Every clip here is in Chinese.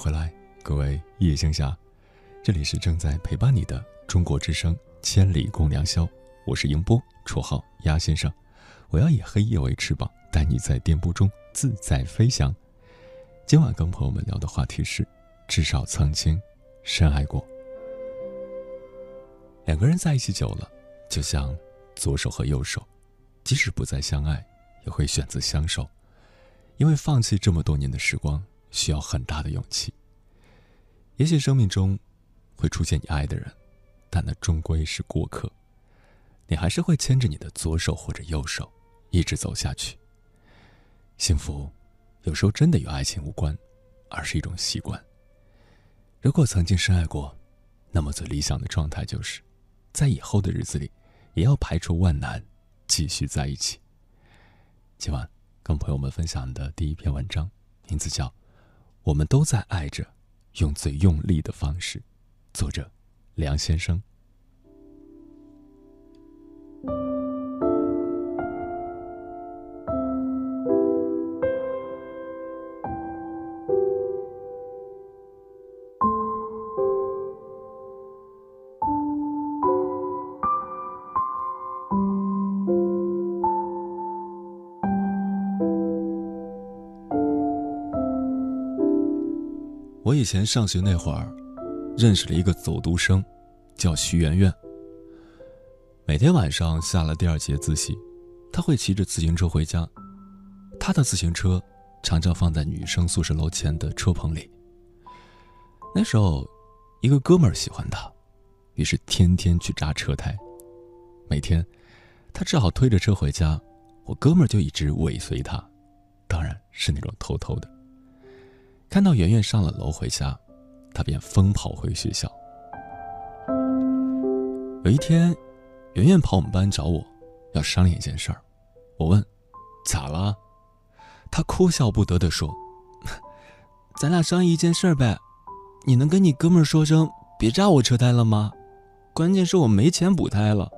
回来，各位夜行侠，这里是正在陪伴你的中国之声《千里共良宵》，我是英波，绰号鸭先生。我要以黑夜为翅膀，带你在电波中自在飞翔。今晚跟朋友们聊的话题是：至少曾经深爱过。两个人在一起久了，就像左手和右手，即使不再相爱，也会选择相守，因为放弃这么多年的时光。需要很大的勇气。也许生命中会出现你爱的人，但那终归是过客。你还是会牵着你的左手或者右手，一直走下去。幸福有时候真的与爱情无关，而是一种习惯。如果曾经深爱过，那么最理想的状态就是，在以后的日子里，也要排除万难，继续在一起。今晚跟朋友们分享的第一篇文章，名字叫。我们都在爱着，用最用力的方式。作者：梁先生。以前上学那会儿，认识了一个走读生，叫徐媛媛。每天晚上下了第二节自习，他会骑着自行车回家。他的自行车常常放在女生宿舍楼前的车棚里。那时候，一个哥们儿喜欢他，于是天天去扎车胎。每天，他只好推着车回家，我哥们儿就一直尾随他，当然是那种偷偷的。看到圆圆上了楼回家，他便疯跑回学校。有一天，圆圆跑我们班找我，要商量一件事儿。我问：“咋了？”他哭笑不得地说：“ 咱俩商议一件事儿呗，你能跟你哥们儿说声别扎我车胎了吗？关键是我没钱补胎了。”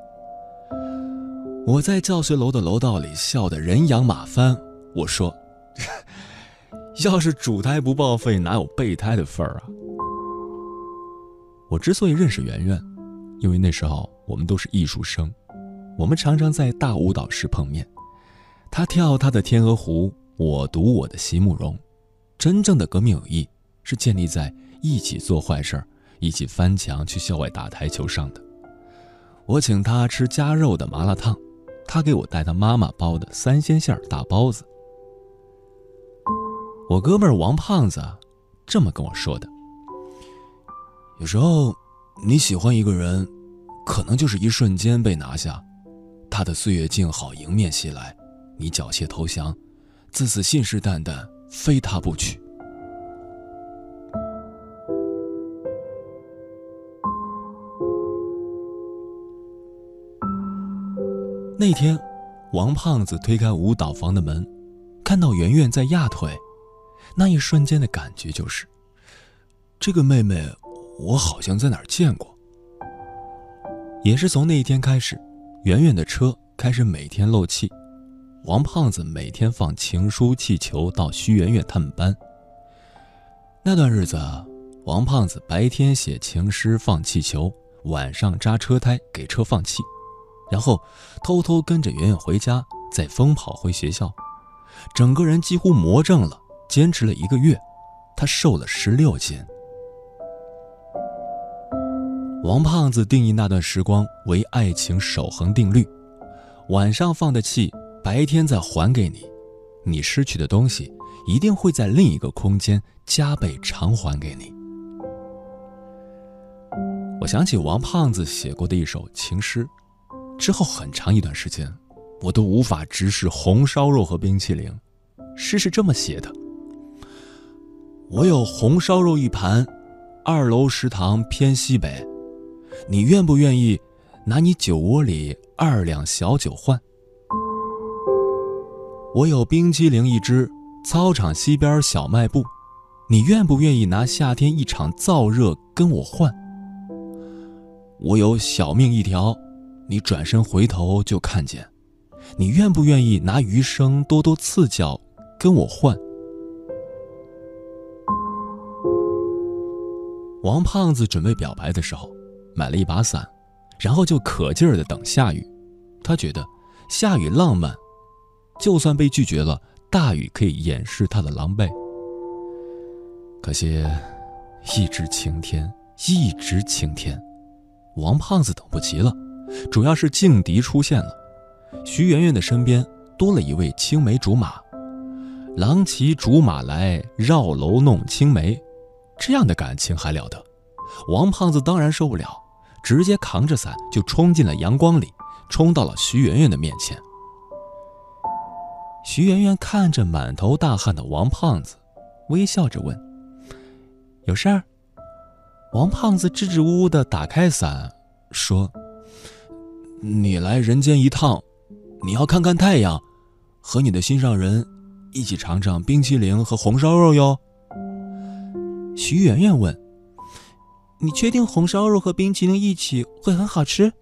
我在教学楼的楼道里笑得人仰马翻。我说。要是主胎不报废，哪有备胎的份儿啊？我之所以认识圆圆，因为那时候我们都是艺术生，我们常常在大舞蹈室碰面。他跳他的天鹅湖，我读我的席慕容。真正的革命友谊是建立在一起做坏事儿、一起翻墙去校外打台球上的。我请他吃加肉的麻辣烫，他给我带他妈妈包的三鲜馅儿大包子。我哥们儿王胖子这么跟我说的：“有时候你喜欢一个人，可能就是一瞬间被拿下，他的岁月静好迎面袭来，你缴械投降，自此信誓旦旦非他不娶。”那天，王胖子推开舞蹈房的门，看到圆圆在压腿。那一瞬间的感觉就是，这个妹妹，我好像在哪儿见过。也是从那一天开始，圆圆的车开始每天漏气，王胖子每天放情书气球到徐圆圆他们班。那段日子，王胖子白天写情诗放气球，晚上扎车胎给车放气，然后偷偷跟着圆圆回家，再疯跑回学校，整个人几乎魔怔了。坚持了一个月，他瘦了十六斤。王胖子定义那段时光为爱情守恒定律：晚上放的气，白天再还给你；你失去的东西，一定会在另一个空间加倍偿还给你。我想起王胖子写过的一首情诗，之后很长一段时间，我都无法直视红烧肉和冰淇淋。诗是这么写的。我有红烧肉一盘，二楼食堂偏西北，你愿不愿意拿你酒窝里二两小酒换？我有冰激凌一支，操场西边小卖部，你愿不愿意拿夏天一场燥热跟我换？我有小命一条，你转身回头就看见，你愿不愿意拿余生多多赐教跟我换？王胖子准备表白的时候，买了一把伞，然后就可劲儿的等下雨。他觉得下雨浪漫，就算被拒绝了，大雨可以掩饰他的狼狈。可惜，一直晴天，一直晴天，王胖子等不及了。主要是劲敌出现了，徐媛媛的身边多了一位青梅竹马。郎骑竹马来，绕楼弄青梅，这样的感情还了得？王胖子当然受不了，直接扛着伞就冲进了阳光里，冲到了徐媛媛的面前。徐媛媛看着满头大汗的王胖子，微笑着问：“有事儿？”王胖子支支吾吾的打开伞，说：“你来人间一趟，你要看看太阳，和你的心上人。”一起尝尝冰淇淋和红烧肉哟。徐媛媛问：“你确定红烧肉和冰淇淋一起会很好吃？”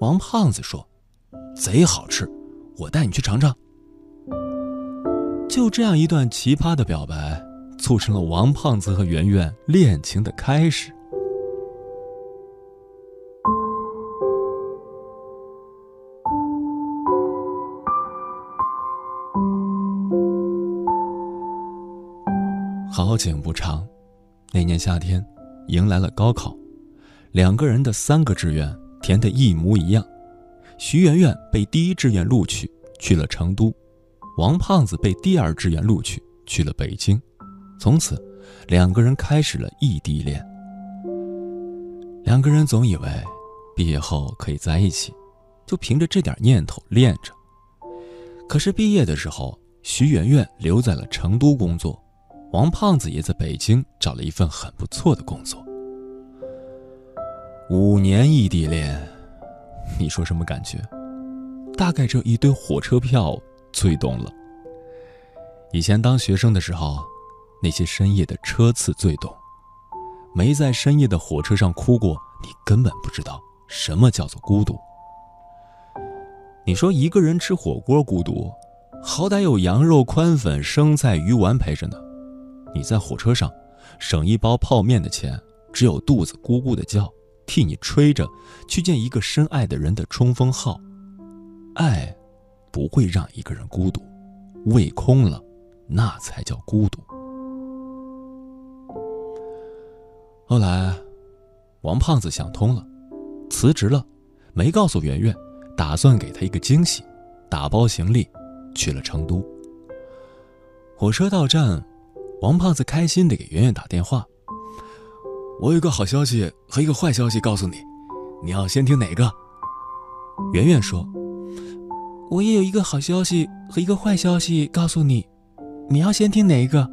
王胖子说：“贼好吃，我带你去尝尝。”就这样一段奇葩的表白，促成了王胖子和圆圆恋情的开始。好景不长，那年夏天，迎来了高考，两个人的三个志愿填的一模一样。徐媛媛被第一志愿录取，去了成都；王胖子被第二志愿录取，去了北京。从此，两个人开始了异地恋。两个人总以为，毕业后可以在一起，就凭着这点念头恋着。可是毕业的时候，徐媛媛留在了成都工作。王胖子也在北京找了一份很不错的工作。五年异地恋，你说什么感觉？大概这一堆火车票最懂了。以前当学生的时候，那些深夜的车次最懂。没在深夜的火车上哭过，你根本不知道什么叫做孤独。你说一个人吃火锅孤独，好歹有羊肉、宽粉、生菜、鱼丸陪着呢。你在火车上，省一包泡面的钱，只有肚子咕咕的叫，替你吹着去见一个深爱的人的冲锋号。爱，不会让一个人孤独，胃空了，那才叫孤独。后来，王胖子想通了，辞职了，没告诉圆圆，打算给她一个惊喜，打包行李，去了成都。火车到站。王胖子开心地给圆圆打电话：“我有一个好消息和一个坏消息告诉你，你要先听哪个？”圆圆说：“我也有一个好消息和一个坏消息告诉你，你要先听哪一个？”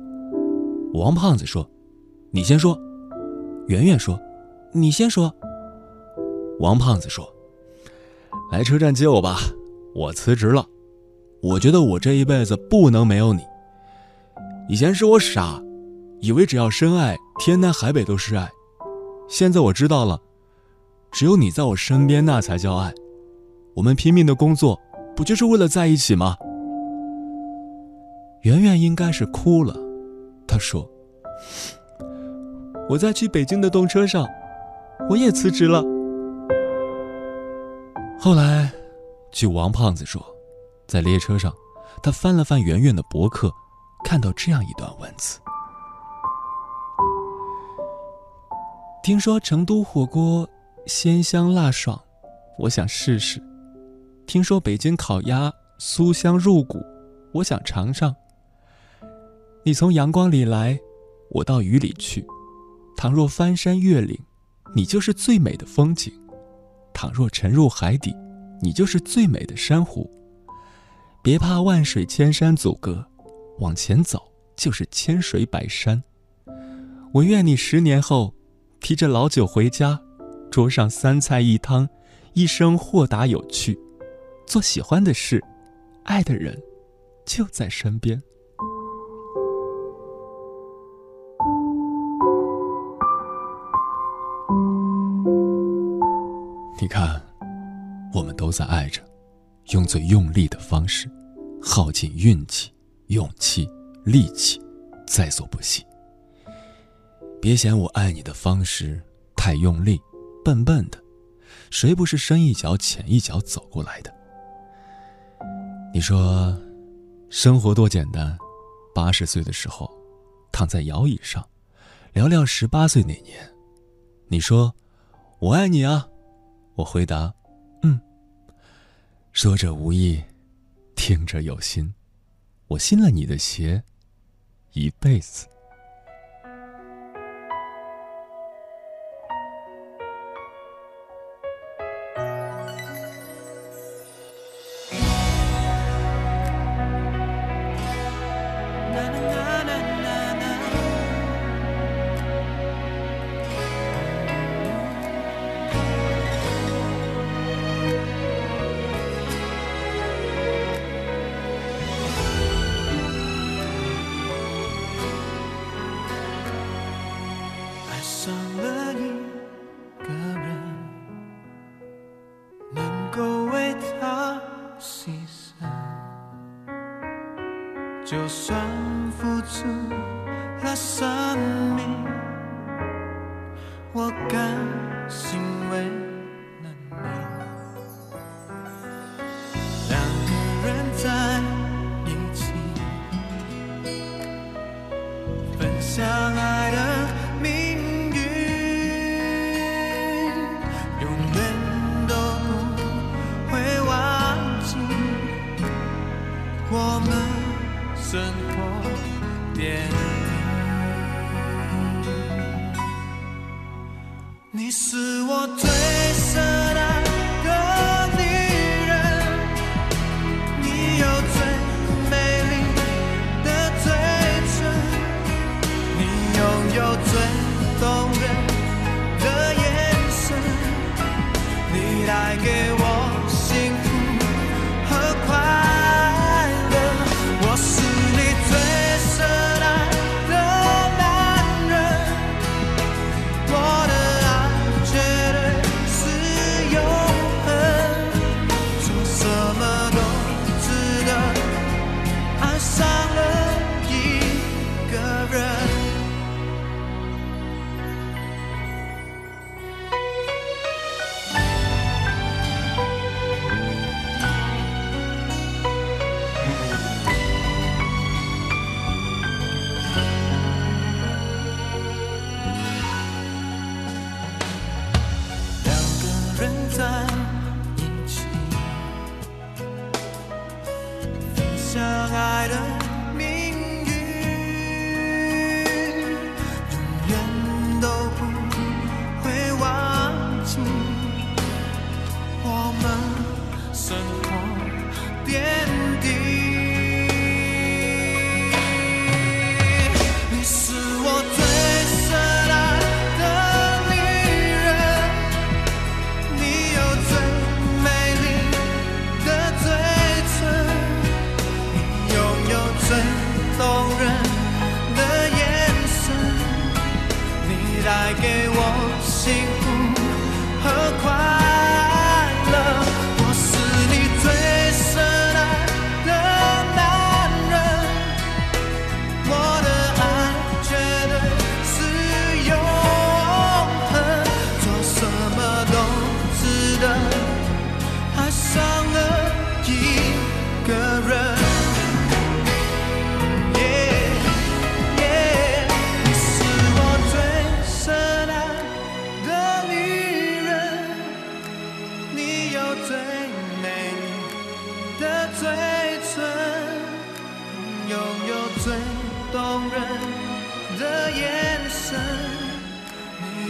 王胖子说：“你先说。”圆圆说：“你先说。”王胖子说：“来车站接我吧，我辞职了，我觉得我这一辈子不能没有你。”以前是我傻，以为只要深爱，天南海北都是爱。现在我知道了，只有你在我身边，那才叫爱。我们拼命的工作，不就是为了在一起吗？圆圆应该是哭了，她说：“我在去北京的动车上，我也辞职了。”后来，据王胖子说，在列车上，他翻了翻圆圆的博客。看到这样一段文字，听说成都火锅鲜香辣爽，我想试试；听说北京烤鸭酥香入骨，我想尝尝。你从阳光里来，我到雨里去。倘若翻山越岭，你就是最美的风景；倘若沉入海底，你就是最美的珊瑚。别怕万水千山阻隔。往前走就是千水百山。我愿你十年后，提着老酒回家，桌上三菜一汤，一生豁达有趣，做喜欢的事，爱的人就在身边。你看，我们都在爱着，用最用力的方式，耗尽运气。勇气、力气，在所不惜。别嫌我爱你的方式太用力，笨笨的，谁不是深一脚浅一脚走过来的？你说，生活多简单。八十岁的时候，躺在摇椅上，聊聊十八岁那年。你说，我爱你啊，我回答，嗯。说者无意，听者有心，我信了你的邪，一辈子。的一个人能够为她牺牲。就算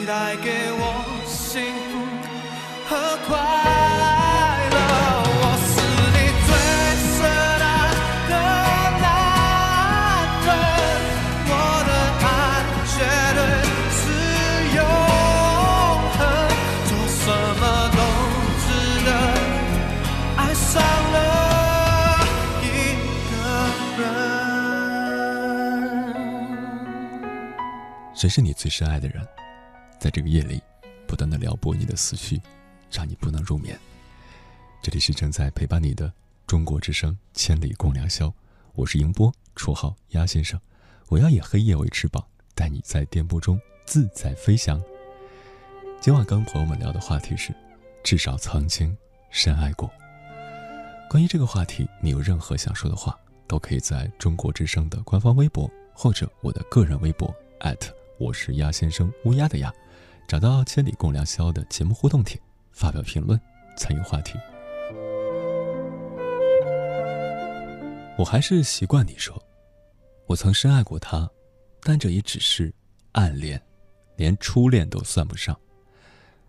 带给我幸福和快乐我是你最深爱的那个我的爱绝对是永恒做什么都值得爱上了一个人谁是你最深爱的人？在这个夜里，不断的撩拨你的思绪，让你不能入眠。这里是正在陪伴你的中国之声《千里共良宵》，我是迎波，绰号鸭先生。我要以黑夜为翅膀，带你在电波中自在飞翔。今晚跟朋友们聊的话题是：至少曾经深爱过。关于这个话题，你有任何想说的话，都可以在中国之声的官方微博或者我的个人微博我是鸭先生乌鸦的鸭，找到“千里共良宵”的节目互动帖，发表评论，参与话题。我还是习惯你说，我曾深爱过他，但这也只是暗恋，连初恋都算不上。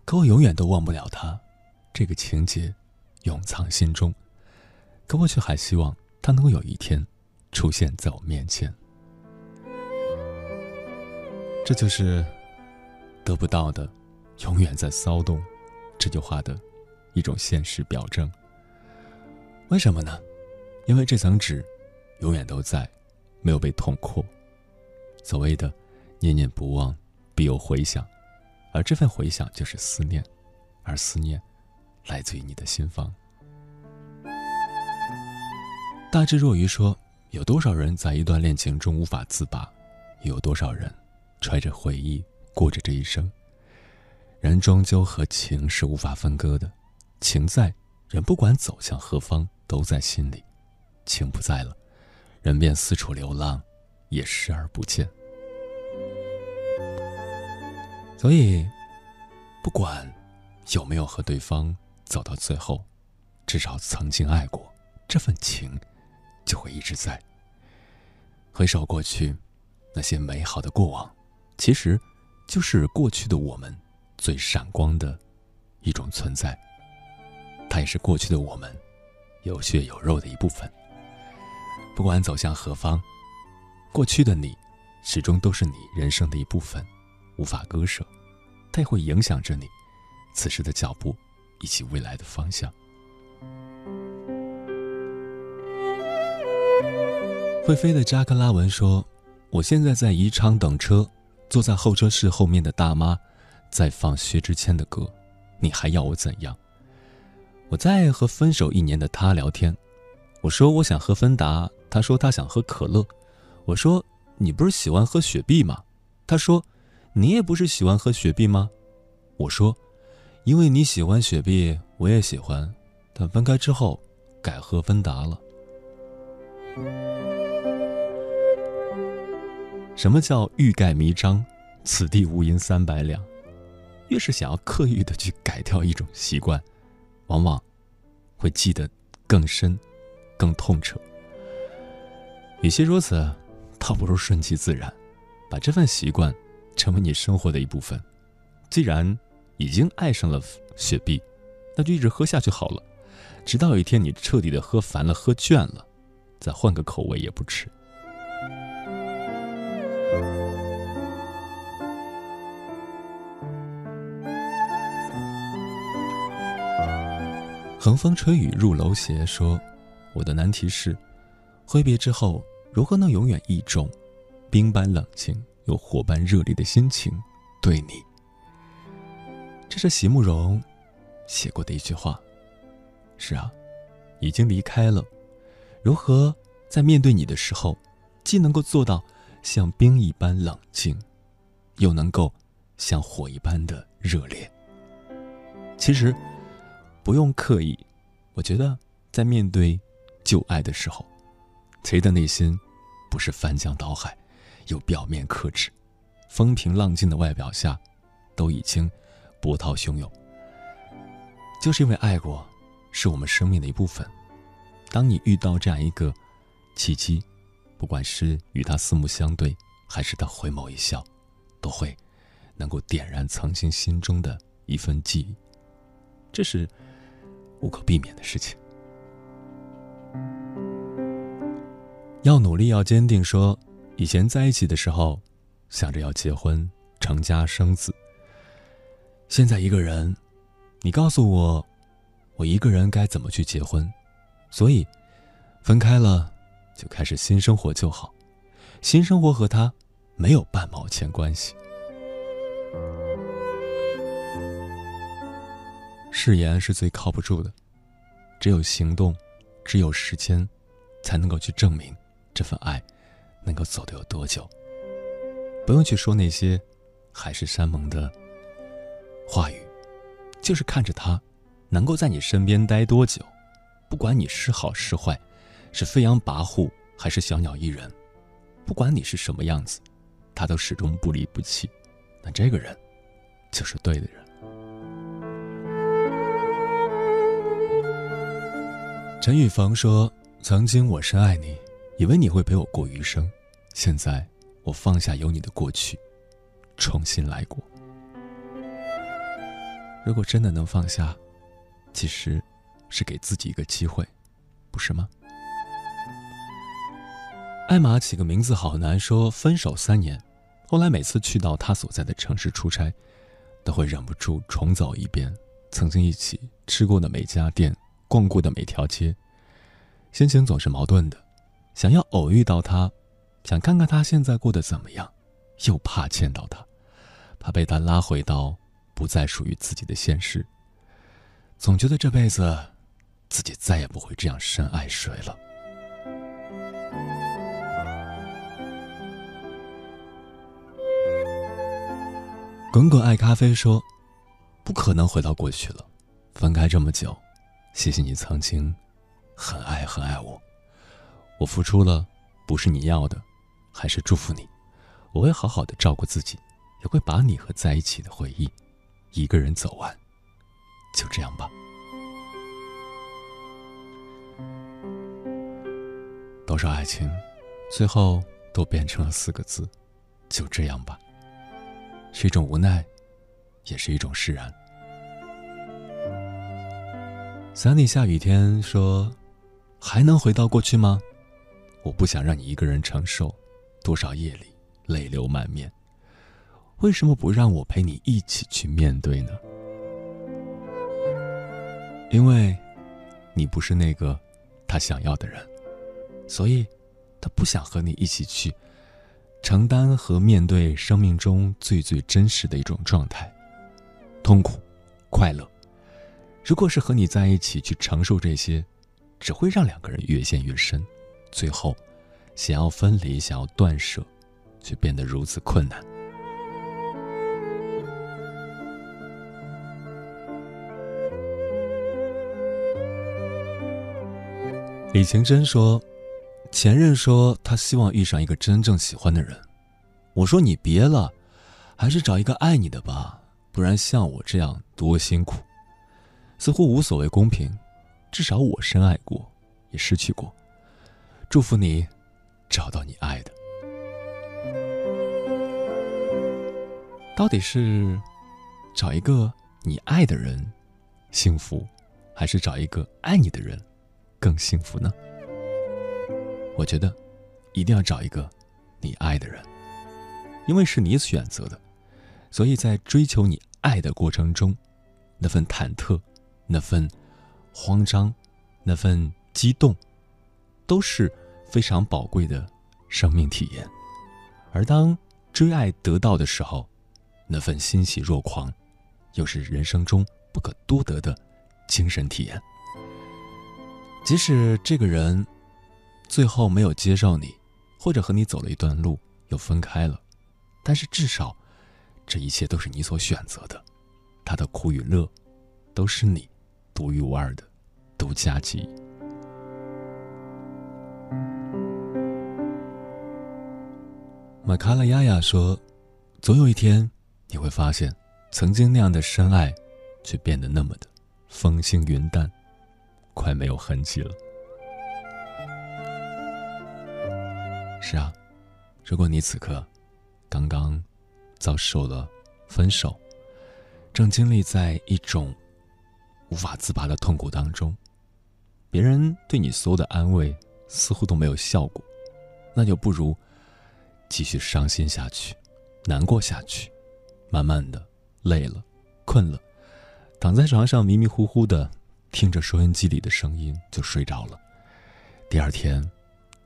可我永远都忘不了他，这个情节永藏心中。可我却还希望他能够有一天出现在我面前。这就是得不到的，永远在骚动。这句话的一种现实表征。为什么呢？因为这层纸永远都在，没有被捅破。所谓的念念不忘，必有回响，而这份回响就是思念，而思念来自于你的心房。大智若愚说：“有多少人在一段恋情中无法自拔？又有多少人？”揣着回忆过着这一生，人终究和情是无法分割的。情在，人不管走向何方都在心里；情不在了，人便四处流浪，也视而不见。所以，不管有没有和对方走到最后，至少曾经爱过，这份情就会一直在。回首过去，那些美好的过往。其实，就是过去的我们最闪光的一种存在。它也是过去的我们有血有肉的一部分。不管走向何方，过去的你始终都是你人生的一部分，无法割舍。它也会影响着你此时的脚步以及未来的方向。会飞的扎克拉文说：“我现在在宜昌等车。”坐在候车室后面的大妈，在放薛之谦的歌，你还要我怎样？我在和分手一年的他聊天，我说我想喝芬达，他说他想喝可乐，我说你不是喜欢喝雪碧吗？他说你也不是喜欢喝雪碧吗？我说因为你喜欢雪碧，我也喜欢，但分开之后改喝芬达了。什么叫欲盖弥彰？此地无银三百两。越是想要刻意的去改掉一种习惯，往往会记得更深、更痛彻。与其如此，倒不如顺其自然，把这份习惯成为你生活的一部分。既然已经爱上了雪碧，那就一直喝下去好了，直到有一天你彻底的喝烦了、喝倦了，再换个口味也不迟。横风吹雨入楼斜说：“我的难题是，挥别之后如何能永远一种冰般冷静又火般热烈的心情对你？”这是席慕容写过的一句话。是啊，已经离开了，如何在面对你的时候，既能够做到像冰一般冷静，又能够像火一般的热烈？其实。不用刻意，我觉得在面对旧爱的时候，谁的内心不是翻江倒海，有表面克制、风平浪静的外表下，都已经波涛汹涌。就是因为爱过，是我们生命的一部分。当你遇到这样一个契机，不管是与他四目相对，还是他回眸一笑，都会能够点燃曾经心中的一份记忆。这是。无可避免的事情，要努力，要坚定。说以前在一起的时候，想着要结婚、成家、生子。现在一个人，你告诉我，我一个人该怎么去结婚？所以，分开了，就开始新生活就好。新生活和他没有半毛钱关系。誓言是最靠不住的，只有行动，只有时间，才能够去证明这份爱能够走得有多久。不用去说那些海誓山盟的话语，就是看着他能够在你身边待多久，不管你是好是坏，是飞扬跋扈还是小鸟依人，不管你是什么样子，他都始终不离不弃。那这个人，就是对的人。陈羽凡说：“曾经我深爱你，以为你会陪我过余生。现在我放下有你的过去，重新来过。如果真的能放下，其实是给自己一个机会，不是吗？”艾玛起个名字好难，说分手三年，后来每次去到他所在的城市出差，都会忍不住重走一遍曾经一起吃过的每家店。逛过的每条街，心情总是矛盾的，想要偶遇到他，想看看他现在过得怎么样，又怕见到他，怕被他拉回到不再属于自己的现实。总觉得这辈子，自己再也不会这样深爱谁了。滚滚爱咖啡说：“不可能回到过去了，分开这么久。”谢谢你曾经很爱很爱我，我付出了，不是你要的，还是祝福你。我会好好的照顾自己，也会把你和在一起的回忆一个人走完。就这样吧。多少爱情，最后都变成了四个字：就这样吧。是一种无奈，也是一种释然。Sunny 下雨天说：“还能回到过去吗？我不想让你一个人承受多少夜里泪流满面。为什么不让我陪你一起去面对呢？因为，你不是那个他想要的人，所以，他不想和你一起去承担和面对生命中最最真实的一种状态——痛苦、快乐。”如果是和你在一起去承受这些，只会让两个人越陷越深，最后，想要分离，想要断舍，却变得如此困难。李晴真说：“前任说他希望遇上一个真正喜欢的人，我说你别了，还是找一个爱你的吧，不然像我这样多辛苦。”似乎无所谓公平，至少我深爱过，也失去过。祝福你，找到你爱的。到底是找一个你爱的人幸福，还是找一个爱你的人更幸福呢？我觉得一定要找一个你爱的人，因为是你选择的，所以在追求你爱的过程中，那份忐忑。那份慌张，那份激动，都是非常宝贵的生命体验。而当追爱得到的时候，那份欣喜若狂，又是人生中不可多得的精神体验。即使这个人最后没有接受你，或者和你走了一段路又分开了，但是至少这一切都是你所选择的，他的苦与乐都是你。独一无二的独家记忆。马卡拉亚亚说：“总有一天，你会发现，曾经那样的深爱，却变得那么的风轻云淡，快没有痕迹了。”是啊，如果你此刻刚刚遭受了分手，正经历在一种……无法自拔的痛苦当中，别人对你所有的安慰似乎都没有效果，那就不如继续伤心下去，难过下去，慢慢的累了，困了，躺在床上迷迷糊糊的听着收音机里的声音就睡着了。第二天，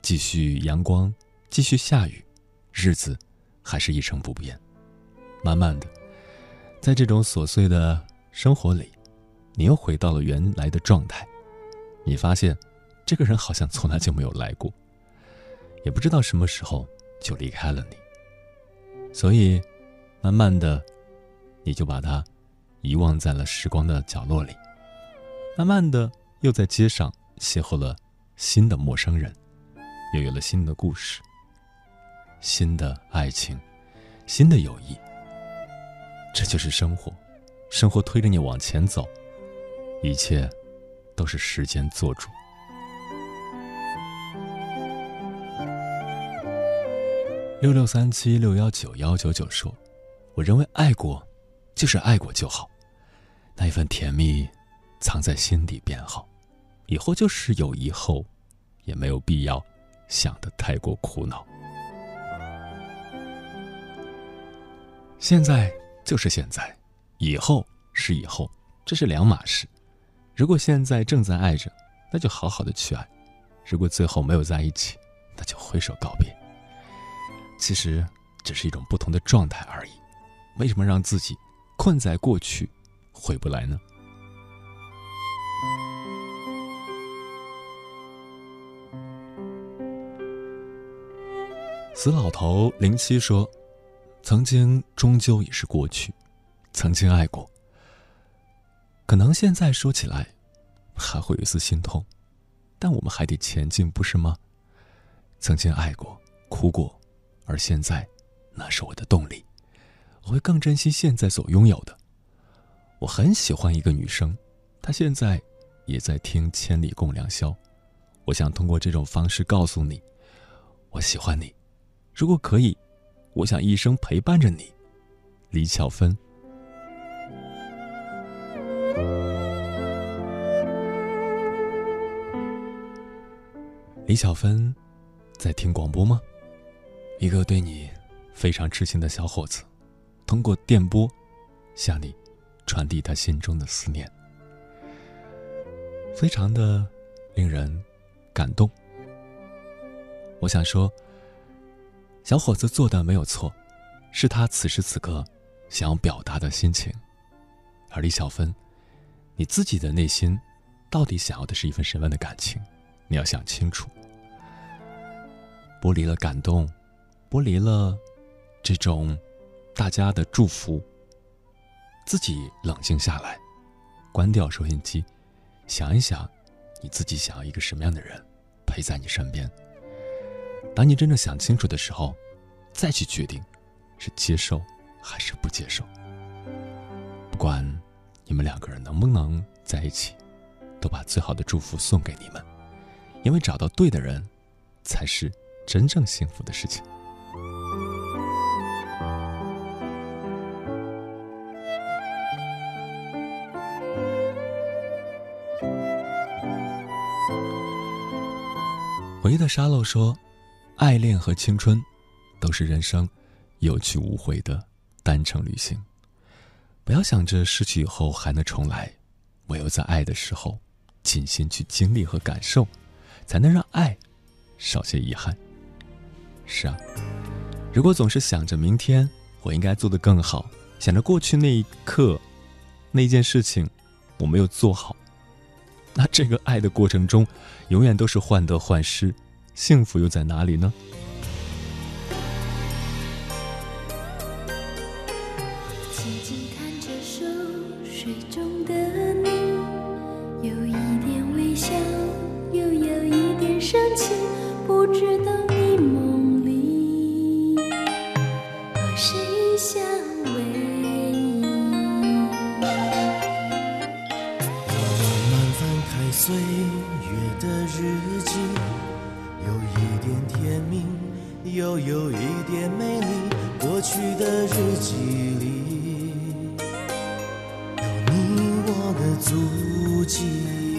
继续阳光，继续下雨，日子还是一成不变。慢慢的，在这种琐碎的生活里。你又回到了原来的状态，你发现，这个人好像从来就没有来过，也不知道什么时候就离开了你。所以，慢慢的，你就把他遗忘在了时光的角落里。慢慢的，又在街上邂逅了新的陌生人，又有了新的故事、新的爱情、新的友谊。这就是生活，生活推着你往前走，一切都是时间做主。六六三七六幺九幺九九说：“我认为爱过，就是爱过就好，那一份甜蜜，藏在心底便好。以后就是有以后，也没有必要想得太过苦恼。现在就是现在，以后是以后，这是两码事。如果现在正在爱着，那就好好的去爱；如果最后没有在一起，那就挥手告别。”其实只是一种不同的状态而已，为什么让自己困在过去，回不来呢？死老头零七说：“曾经终究已是过去，曾经爱过，可能现在说起来还会有一丝心痛，但我们还得前进，不是吗？曾经爱过，哭过。”而现在，那是我的动力，我会更珍惜现在所拥有的。我很喜欢一个女生，她现在也在听《千里共良宵》。我想通过这种方式告诉你，我喜欢你。如果可以，我想一生陪伴着你，李巧芬。李小芬，在听广播吗？一个对你非常痴情的小伙子，通过电波向你传递他心中的思念，非常的令人感动。我想说，小伙子做的没有错，是他此时此刻想要表达的心情。而李小芬，你自己的内心到底想要的是一份什么样的感情？你要想清楚。剥离了感动。剥离了这种大家的祝福，自己冷静下来，关掉收音机，想一想，你自己想要一个什么样的人陪在你身边。当你真正想清楚的时候，再去决定是接受还是不接受。不管你们两个人能不能在一起，都把最好的祝福送给你们，因为找到对的人，才是真正幸福的事情。回忆的沙漏说：“爱恋和青春，都是人生有去无回的单程旅行。不要想着失去以后还能重来，唯有在爱的时候，尽心去经历和感受，才能让爱少些遗憾。是啊，如果总是想着明天我应该做得更好，想着过去那一刻那件事情我没有做好。”那这个爱的过程中，永远都是患得患失，幸福又在哪里呢？足迹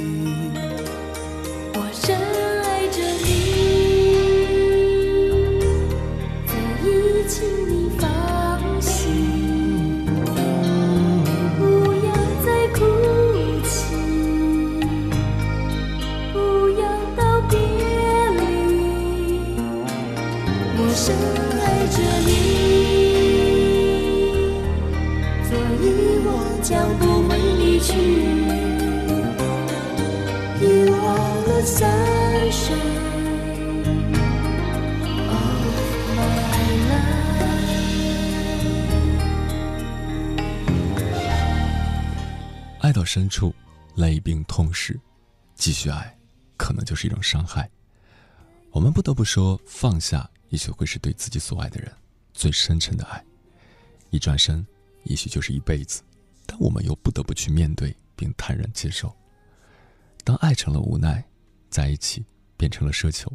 处，累并痛时，继续爱，可能就是一种伤害。我们不得不说，放下也许会是对自己所爱的人最深沉的爱。一转身，也许就是一辈子，但我们又不得不去面对并坦然接受。当爱成了无奈，在一起变成了奢求，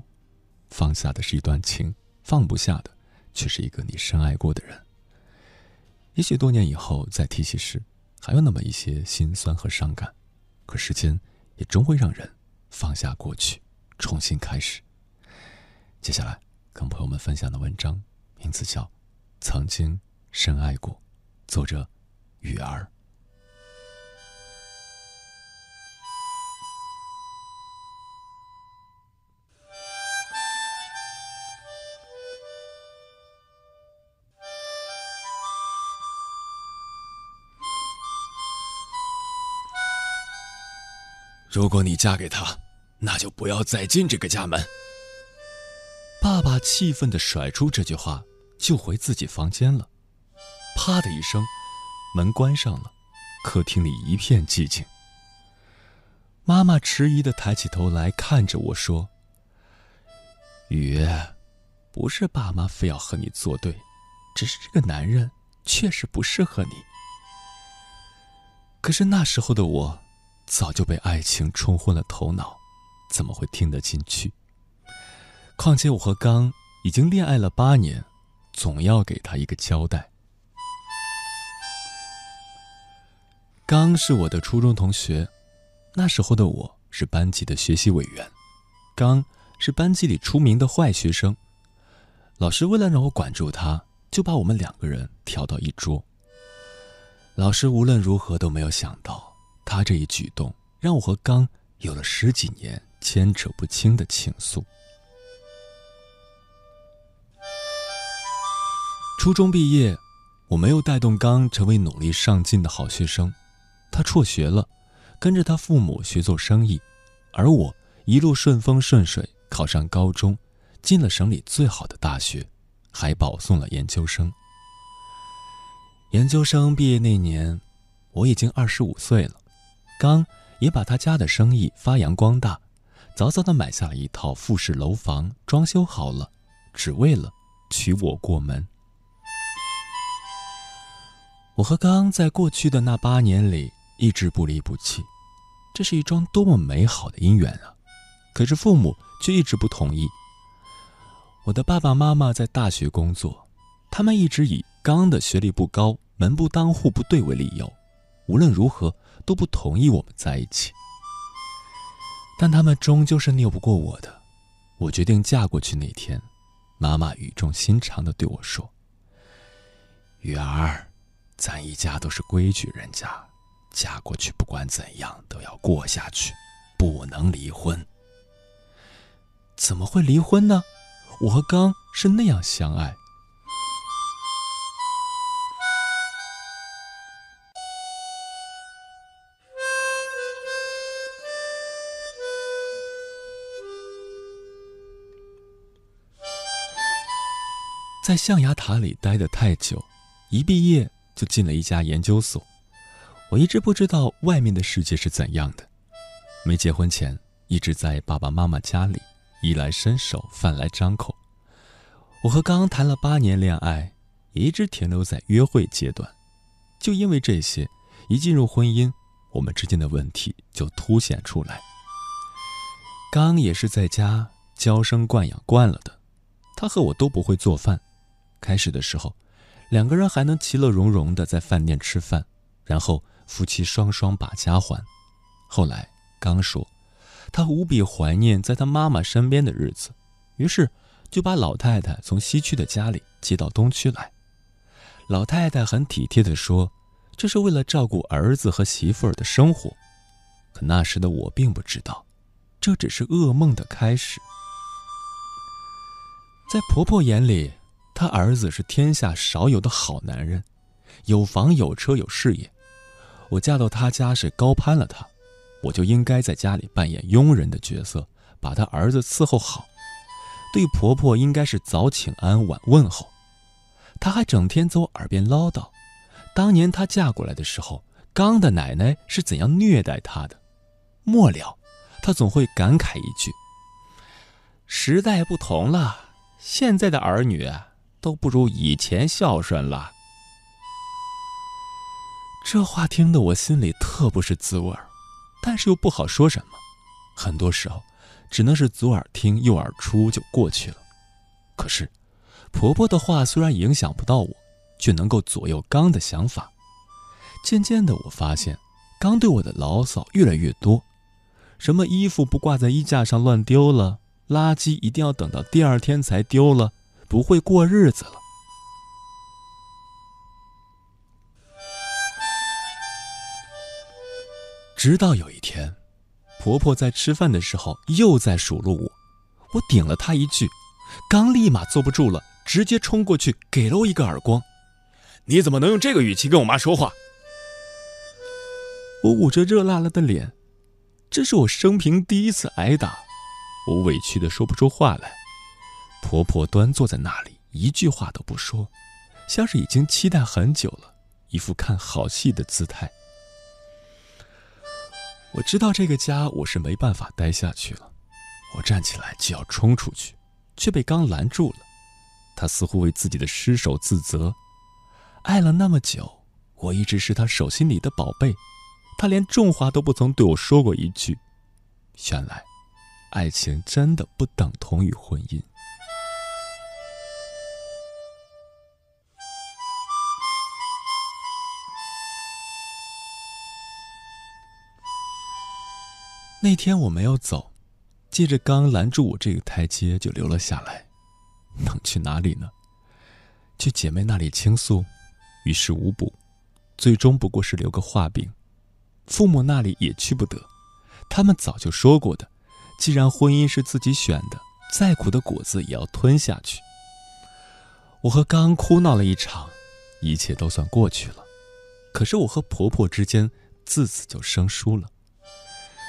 放下的是一段情，放不下的却是一个你深爱过的人。也许多年以后再提起时，还有那么一些心酸和伤感，可时间也终会让人放下过去，重新开始。接下来跟朋友们分享的文章，名字叫《曾经深爱过》，作者雨儿。如果你嫁给他，那就不要再进这个家门。爸爸气愤地甩出这句话，就回自己房间了。啪的一声，门关上了，客厅里一片寂静。妈妈迟疑地抬起头来看着我说：“雨，不是爸妈非要和你作对，只是这个男人确实不适合你。”可是那时候的我。早就被爱情冲昏了头脑，怎么会听得进去？况且我和刚已经恋爱了八年，总要给他一个交代。刚是我的初中同学，那时候的我是班级的学习委员，刚是班级里出名的坏学生。老师为了让我管住他，就把我们两个人调到一桌。老师无论如何都没有想到。他这一举动让我和刚有了十几年牵扯不清的情愫。初中毕业，我没有带动刚成为努力上进的好学生，他辍学了，跟着他父母学做生意，而我一路顺风顺水考上高中，进了省里最好的大学，还保送了研究生。研究生毕业那年，我已经二十五岁了。刚也把他家的生意发扬光大，早早的买下了一套复式楼房，装修好了，只为了娶我过门。我和刚在过去的那八年里一直不离不弃，这是一桩多么美好的姻缘啊！可是父母却一直不同意。我的爸爸妈妈在大学工作，他们一直以刚的学历不高、门不当户不对为理由，无论如何。都不同意我们在一起，但他们终究是拗不过我的。我决定嫁过去那天，妈妈语重心长地对我说：“雨儿，咱一家都是规矩人家，嫁过去不管怎样都要过下去，不能离婚。”怎么会离婚呢？我和刚是那样相爱。在象牙塔里待得太久，一毕业就进了一家研究所。我一直不知道外面的世界是怎样的。没结婚前，一直在爸爸妈妈家里，衣来伸手，饭来张口。我和刚谈了八年恋爱，也一直停留在约会阶段。就因为这些，一进入婚姻，我们之间的问题就凸显出来。刚也是在家娇生惯养惯了的，他和我都不会做饭。开始的时候，两个人还能其乐融融的在饭店吃饭，然后夫妻双双把家还。后来刚说，他无比怀念在他妈妈身边的日子，于是就把老太太从西区的家里接到东区来。老太太很体贴的说，这是为了照顾儿子和媳妇儿的生活。可那时的我并不知道，这只是噩梦的开始。在婆婆眼里。他儿子是天下少有的好男人，有房有车有事业。我嫁到他家是高攀了他，我就应该在家里扮演佣人的角色，把他儿子伺候好。对婆婆应该是早请安晚问候。他还整天在我耳边唠叨，当年她嫁过来的时候，刚的奶奶是怎样虐待他的。末了，他总会感慨一句：“时代不同了，现在的儿女都不如以前孝顺了。”这话听得我心里特不是滋味儿，但是又不好说什么。很多时候，只能是左耳听右耳出就过去了。可是，婆婆的话虽然影响不到我，却能够左右刚的想法。渐渐的，我发现刚对我的牢骚越来越多，什么衣服不挂在衣架上乱丢了，垃圾一定要等到第二天才丢了，不会过日子了。直到有一天，婆婆在吃饭的时候又在数落我，我顶了她一句，刚立马坐不住了，直接冲过去给了我一个耳光。你怎么能用这个语气跟我妈说话？我捂着热辣辣的脸，这是我生平第一次挨打，我委屈的说不出话来。婆婆端坐在那里，一句话都不说，像是已经期待很久了，一副看好戏的姿态。我知道这个家我是没办法待下去了，我站起来就要冲出去，却被刚拦住了。他似乎为自己的失手自责。爱了那么久，我一直是他手心里的宝贝，他连重话都不曾对我说过一句。原来，爱情真的不等同于婚姻。那天我没有走，借着刚拦住我这个台阶就留了下来。能去哪里呢？去姐妹那里倾诉，于事无补，最终不过是留个话柄。父母那里也去不得，他们早就说过的，既然婚姻是自己选的，再苦的果子也要吞下去。我和刚哭闹了一场，一切都算过去了。可是我和婆婆之间自此就生疏了。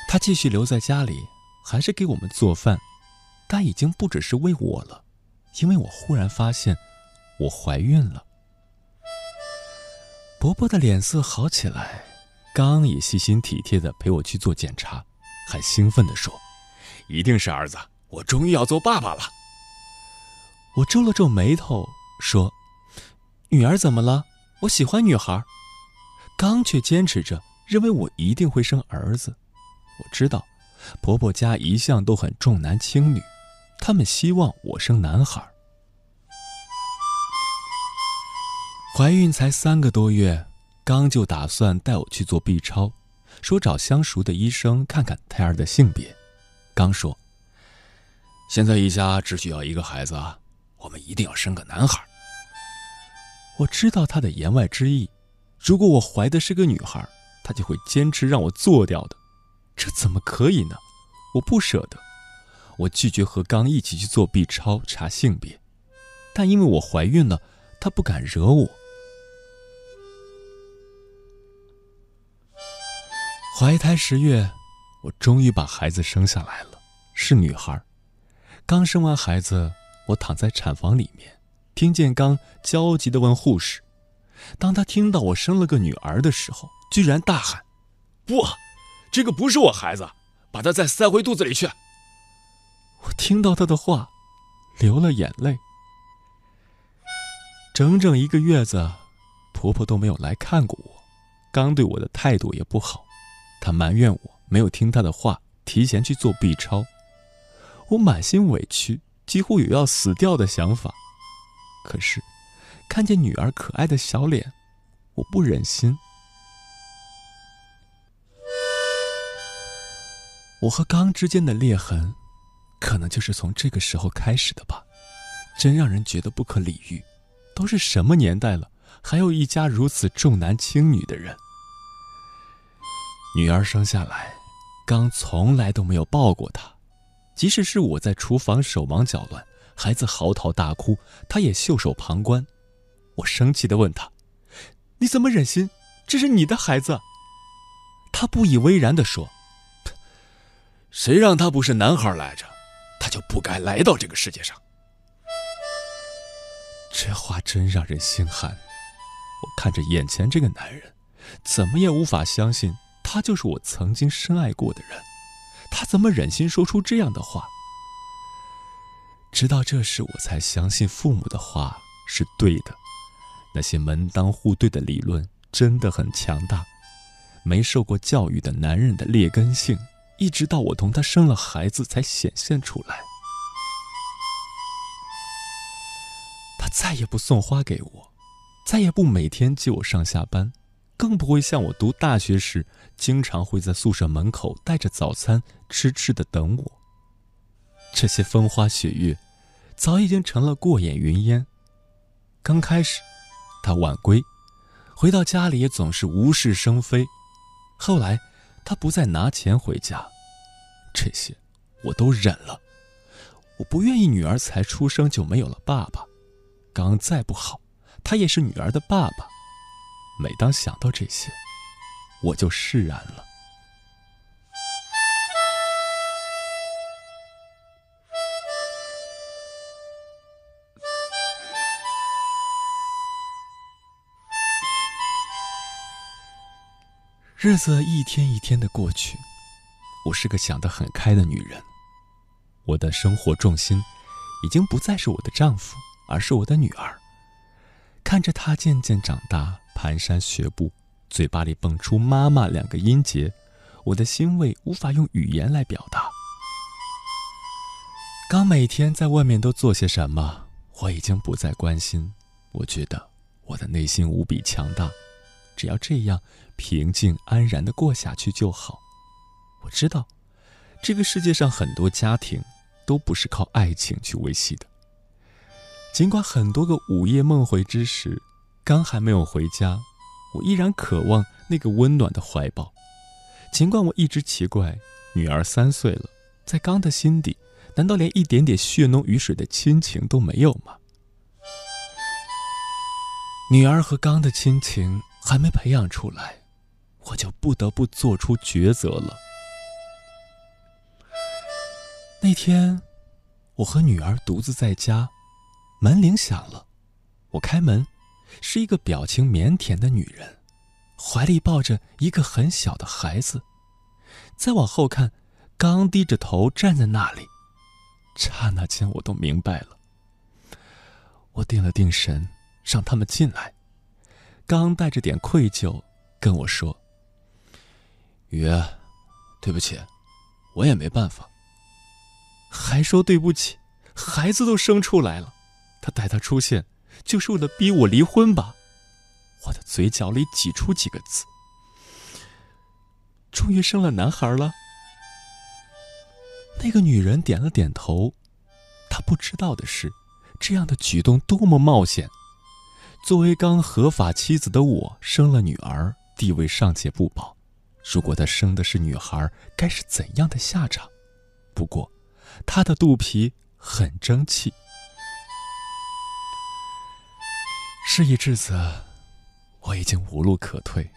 她继续留在家里，还是给我们做饭，但已经不只是为我了，因为我忽然发现，我怀孕了。伯伯的脸色好起来，刚也细心体贴的陪我去做检查，还兴奋的说：“一定是儿子，我终于要做爸爸了。”我皱了皱眉头说：“女儿怎么了？我喜欢女孩。”刚却坚持着认为我一定会生儿子。我知道，婆婆家一向都很重男轻女，他们希望我生男孩。怀孕才三个多月，刚就打算带我去做 B 超，说找相熟的医生看看胎儿的性别。刚说：“现在一家只需要一个孩子啊，我们一定要生个男孩。”我知道他的言外之意，如果我怀的是个女孩，他就会坚持让我做掉的。这怎么可以呢？我不舍得，我拒绝和刚一起去做 B 超查性别，但因为我怀孕了，他不敢惹我。怀胎十月，我终于把孩子生下来了，是女孩。刚生完孩子，我躺在产房里面，听见刚焦急的问护士：“当他听到我生了个女儿的时候，居然大喊：‘不！’”这个不是我孩子，把他再塞回肚子里去。我听到他的话，流了眼泪。整整一个月子，婆婆都没有来看过我，刚对我的态度也不好，她埋怨我没有听她的话，提前去做 B 超。我满心委屈，几乎有要死掉的想法。可是，看见女儿可爱的小脸，我不忍心。我和刚之间的裂痕，可能就是从这个时候开始的吧，真让人觉得不可理喻。都是什么年代了，还有一家如此重男轻女的人？女儿生下来，刚从来都没有抱过她，即使是我在厨房手忙脚乱，孩子嚎啕大哭，他也袖手旁观。我生气的问他：“你怎么忍心？这是你的孩子。”他不以为然的说。谁让他不是男孩来着，他就不该来到这个世界上。这话真让人心寒。我看着眼前这个男人，怎么也无法相信他就是我曾经深爱过的人。他怎么忍心说出这样的话？直到这时，我才相信父母的话是对的。那些门当户对的理论真的很强大。没受过教育的男人的劣根性，一直到我同他生了孩子才显现出来。他再也不送花给我，再也不每天接我上下班，更不会像我读大学时，经常会在宿舍门口带着早餐痴痴的等我。这些风花雪月，早已经成了过眼云烟。刚开始，他晚归，回到家里也总是无事生非。后来，他不再拿钱回家，这些我都忍了。我不愿意女儿才出生就没有了爸爸。刚再不好，他也是女儿的爸爸。每当想到这些，我就释然了。日子一天一天的过去，我是个想得很开的女人。我的生活重心已经不再是我的丈夫，而是我的女儿。看着她渐渐长大，蹒跚学步，嘴巴里蹦出“妈妈”两个音节，我的欣慰无法用语言来表达。刚每天在外面都做些什么，我已经不再关心。我觉得我的内心无比强大。只要这样平静安然的过下去就好。我知道，这个世界上很多家庭都不是靠爱情去维系的。尽管很多个午夜梦回之时，刚还没有回家，我依然渴望那个温暖的怀抱。尽管我一直奇怪，女儿三岁了，在刚的心底，难道连一点点血浓于水的亲情都没有吗？女儿和刚的亲情。还没培养出来，我就不得不做出抉择了。那天，我和女儿独自在家，门铃响了，我开门，是一个表情腼腆的女人，怀里抱着一个很小的孩子。再往后看，刚低着头站在那里，刹那间我都明白了。我定了定神，让他们进来。刚带着点愧疚跟我说：“雨，对不起，我也没办法。”还说对不起，孩子都生出来了，他带他出现就是为了逼我离婚吧？我的嘴角里挤出几个字：“终于生了男孩了。”那个女人点了点头，她不知道的是，这样的举动多么冒险。作为刚合法妻子的我，生了女儿，地位尚且不保。如果她生的是女孩，该是怎样的下场？不过，她的肚皮很争气。事已至此，我已经无路可退。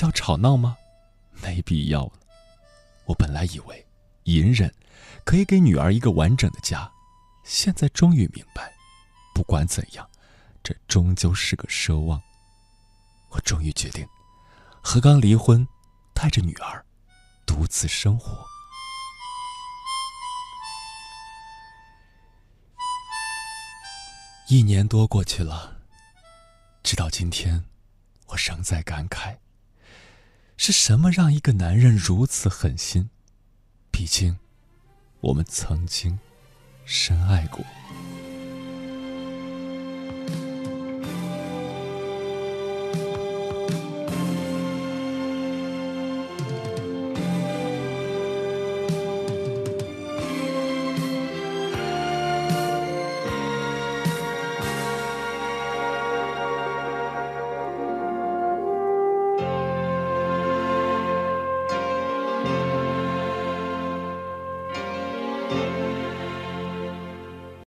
要吵闹吗？没必要了。我本来以为，隐忍可以给女儿一个完整的家，现在终于明白，不管怎样。这终究是个奢望。我终于决定和刚离婚，带着女儿独自生活。一年多过去了，直到今天，我仍在感慨：是什么让一个男人如此狠心？毕竟，我们曾经深爱过。